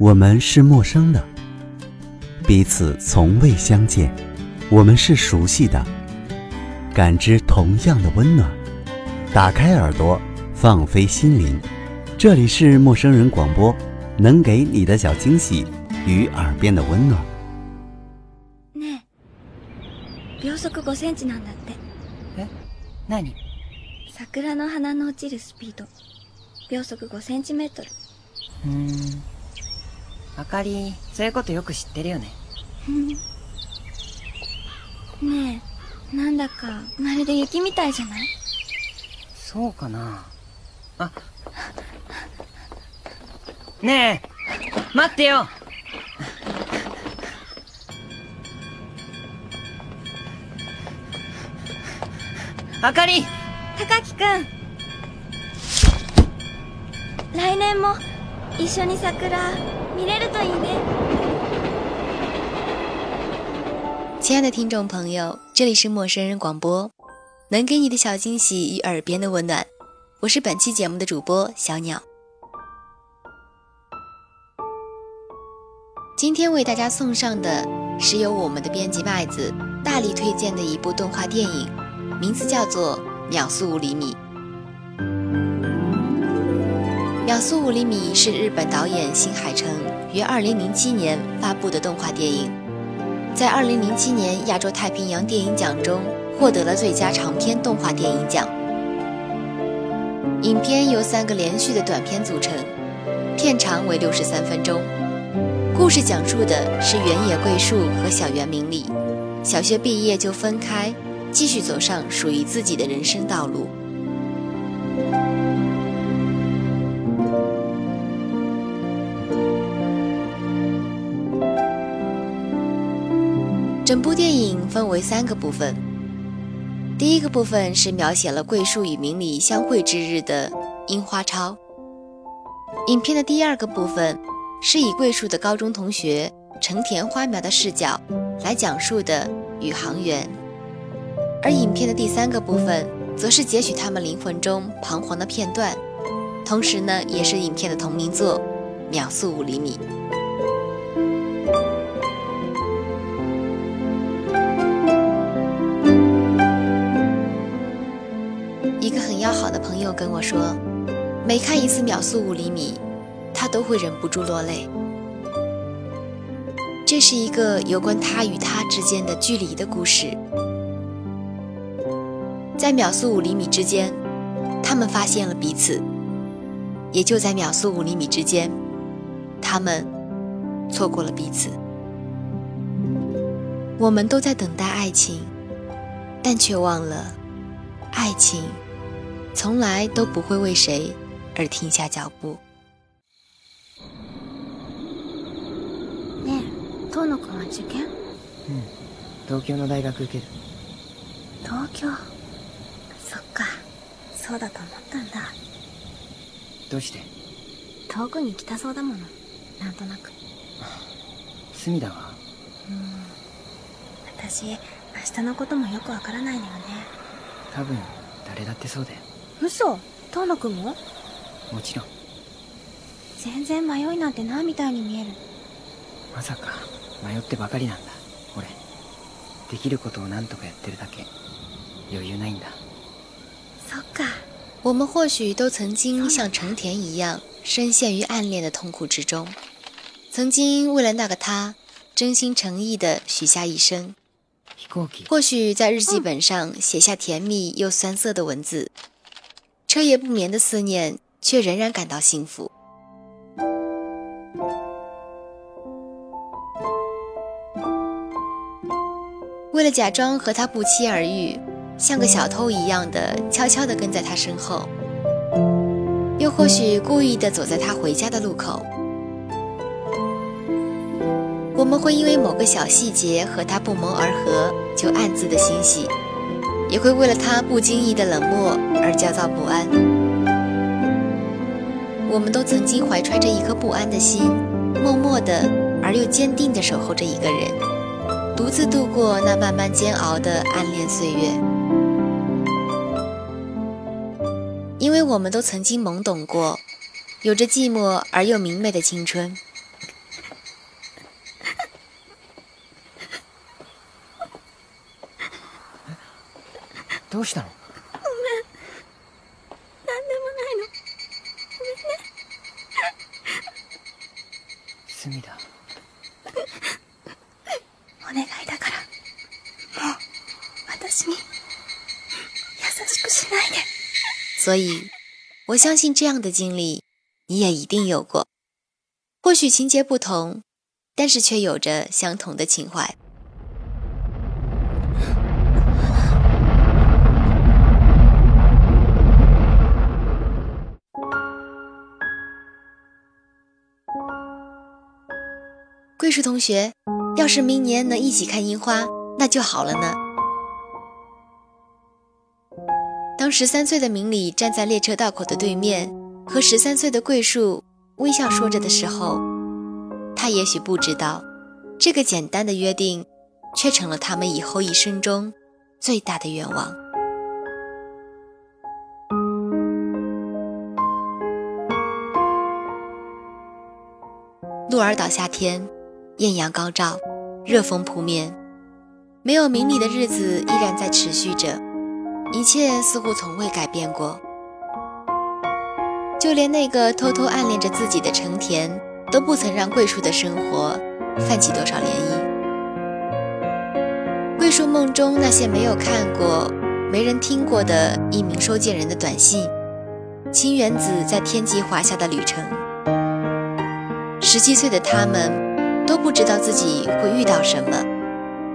我们是陌生的，彼此从未相见；我们是熟悉的，感知同样的温暖。打开耳朵，放飞心灵。这里是陌生人广播，能给你的小惊喜与耳边的温暖。ね、秒速五 cm 呢，那得？诶，那你？樱桜の花落ちるスピード、秒速五 cm。嗯。あかりそういうことよく知ってるよねねえなんだかまるで雪みたいじゃないそうかなあねえ待ってよあかり高木君来年も一緒に桜見れるといいね亲爱的听众朋友，这里是陌生人广播，能给你的小惊喜与耳边的温暖。我是本期节目的主播小鸟。今天为大家送上的是由我们的编辑麦子大力推荐的一部动画电影，名字叫做《秒速五厘米》。《 苏五厘米》是日本导演新海诚于2007年发布的动画电影，在2007年亚洲太平洋电影奖中获得了最佳长篇动画电影奖。影片由三个连续的短片组成，片长为63分钟。故事讲述的是原野桂树和小原明里，小学毕业就分开，继续走上属于自己的人生道路。整部电影分为三个部分，第一个部分是描写了桂树与明里相会之日的樱花抄。影片的第二个部分是以桂树的高中同学成田花苗的视角来讲述的宇航员，而影片的第三个部分则是截取他们灵魂中彷徨的片段，同时呢，也是影片的同名作《秒速五厘米》。一个很要好的朋友跟我说，每看一次《秒速五厘米》，他都会忍不住落泪。这是一个有关他与他之间的距离的故事。在秒速五厘米之间，他们发现了彼此；也就在秒速五厘米之间，他们错过了彼此。我们都在等待爱情，但却忘了爱情。从来都不会为谁而停下脚步。ねえ、遠野君は受験うん、東京の大学受ける。東京そっか、そうだと思ったんだ。どうして遠くに来たそうだもの、なんとなく。隅田はうん私明日のこともよくわからないのよね多分誰だってそうだよ嘘ーマくんももちろん全然迷いなんてないみたいに見えるまさか迷ってばかりなんだ俺できることを何とかやってるだけ余裕ないんだそっか我们或许都曾经像成田一样深陷于暗恋的痛苦之中，曾经为了那个他，真心诚意地许下一生。或许在日记本上写下甜蜜又酸涩的文字，彻夜不眠的思念，却仍然感到幸福。为了假装和他不期而遇，像个小偷一样的悄悄地跟在他身后，又或许故意的走在他回家的路口，我们会因为某个小细节和他不谋而合，就暗自的欣喜。也会为了他不经意的冷漠而焦躁不安。我们都曾经怀揣着一颗不安的心，默默的而又坚定的守候着一个人，独自度过那慢慢煎熬的暗恋岁月。因为我们都曾经懵懂过，有着寂寞而又明媚的青春。どうしたのごめん何でもないのごめんね罪だお願いだからもう私に優しくしないで所以我相信这样的经历你也一定有过或许情节不同但是却有着相同的情怀桂树同学，要是明年能一起看樱花，那就好了呢。当十三岁的明里站在列车道口的对面，和十三岁的桂树微笑说着的时候，他也许不知道，这个简单的约定，却成了他们以后一生中最大的愿望。鹿儿岛夏天。艳阳高照，热风扑面，没有明理的日子依然在持续着，一切似乎从未改变过。就连那个偷偷暗恋着自己的成田，都不曾让桂树的生活泛起多少涟漪。桂树梦中那些没有看过、没人听过的一名收件人的短信，清原子在天际滑下的旅程，十七岁的他们。都不知道自己会遇到什么，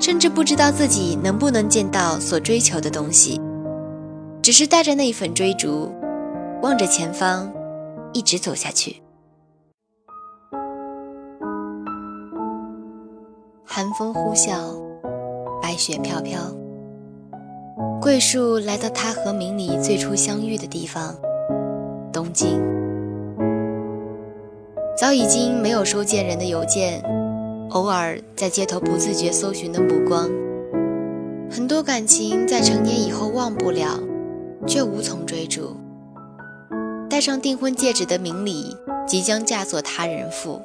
甚至不知道自己能不能见到所追求的东西，只是带着那份追逐，望着前方，一直走下去。寒风呼啸，白雪飘飘。桂树来到他和明里最初相遇的地方——东京。早已经没有收件人的邮件，偶尔在街头不自觉搜寻的目光。很多感情在成年以后忘不了，却无从追逐。戴上订婚戒指的明里即将嫁作他人妇。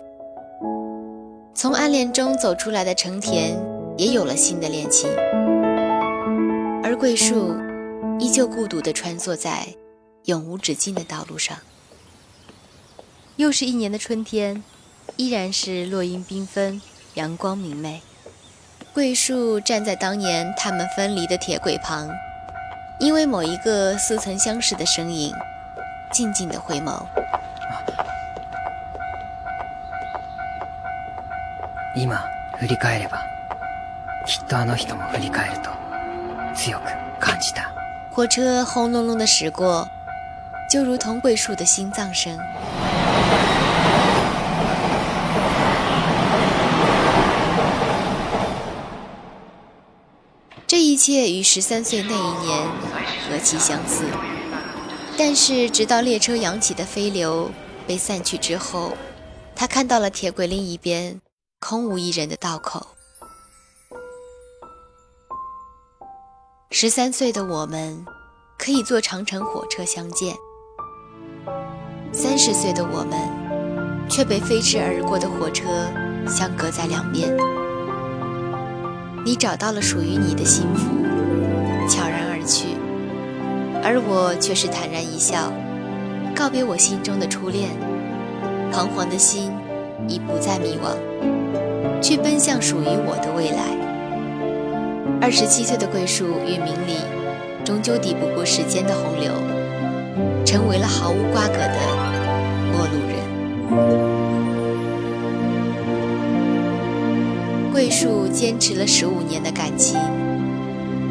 从暗恋中走出来的成田也有了新的恋情，而桂树依旧孤独地穿梭在永无止境的道路上。又是一年的春天，依然是落英缤纷，阳光明媚。桂树站在当年他们分离的铁轨旁。因为某一个似曾相识的身影，静静的回眸。今振り返れば、きっとあの人も振り返ると強く感じた。火车轰隆隆的驶过，就如同桂树的心脏声。 一切与十三岁那一年何其相似，但是直到列车扬起的飞流被散去之后，他看到了铁轨另一边空无一人的道口。十三岁的我们，可以坐长城火车相见；三十岁的我们，却被飞驰而过的火车相隔在两边。你找到了属于你的幸福，悄然而去，而我却是坦然一笑，告别我心中的初恋，彷徨的心已不再迷惘，去奔向属于我的未来。二十七岁的桂树与明理，终究抵不过时间的洪流，成为了毫无瓜葛的陌路人。桂树坚持了十五年的感情，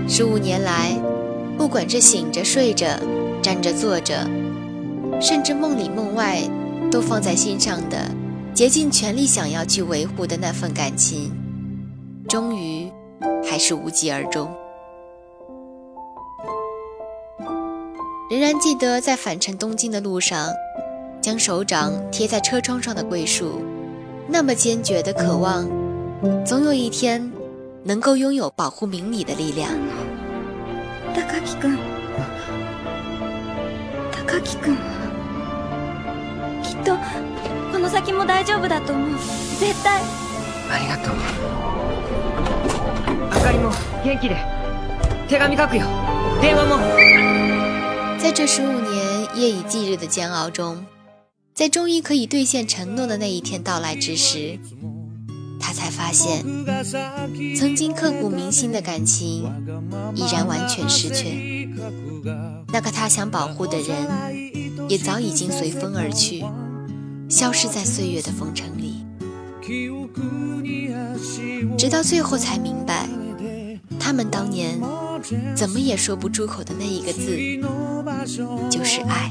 十五年来，不管是醒着、睡着、站着、坐着，甚至梦里梦外，都放在心上的，竭尽全力想要去维护的那份感情，终于还是无疾而终。仍然记得在返程东京的路上，将手掌贴在车窗上的桂树，那么坚决的渴望。总有一天，能够拥有保护明理的力量。高木君，高木君，きっとこの先も大丈夫だと思う。絶対。ありがとう。あかりも元気で手紙書くよ。 在这十五年夜以继日的煎熬中，在终于可以兑现承诺的那一天到来之时， 他才发现，曾经刻骨铭心的感情已然完全失去；那个他想保护的人，也早已经随风而去，消失在岁月的风尘里。直到最后才明白，他们当年怎么也说不出口的那一个字，就是爱。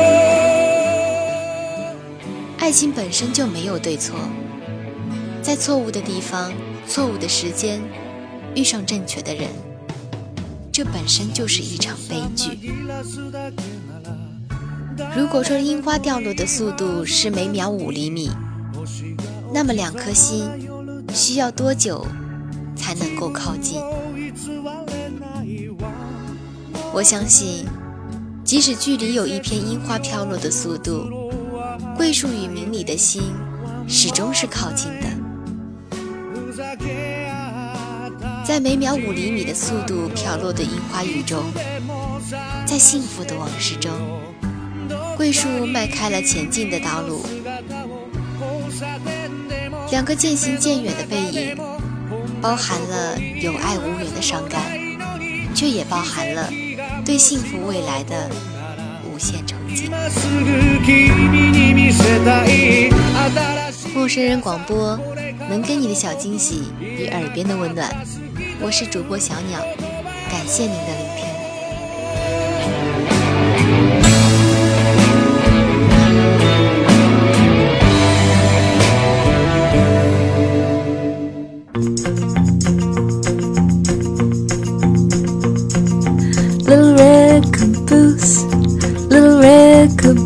爱情本身就没有对错，在错误的地方、错误的时间遇上正确的人，这本身就是一场悲剧。如果说樱花掉落的速度是每秒五厘米，那么两颗心需要多久才能够靠近？我相信，即使距离有一片樱花飘落的速度。桂树与明里的心始终是靠近的，在每秒五厘米的速度飘落的樱花雨中，在幸福的往事中，桂树迈开了前进的道路。两个渐行渐远的背影，包含了有爱无缘的伤感，却也包含了对幸福未来的。陌生人广播，能给你的小惊喜与耳边的温暖，我是主播小鸟，感谢您的聆听。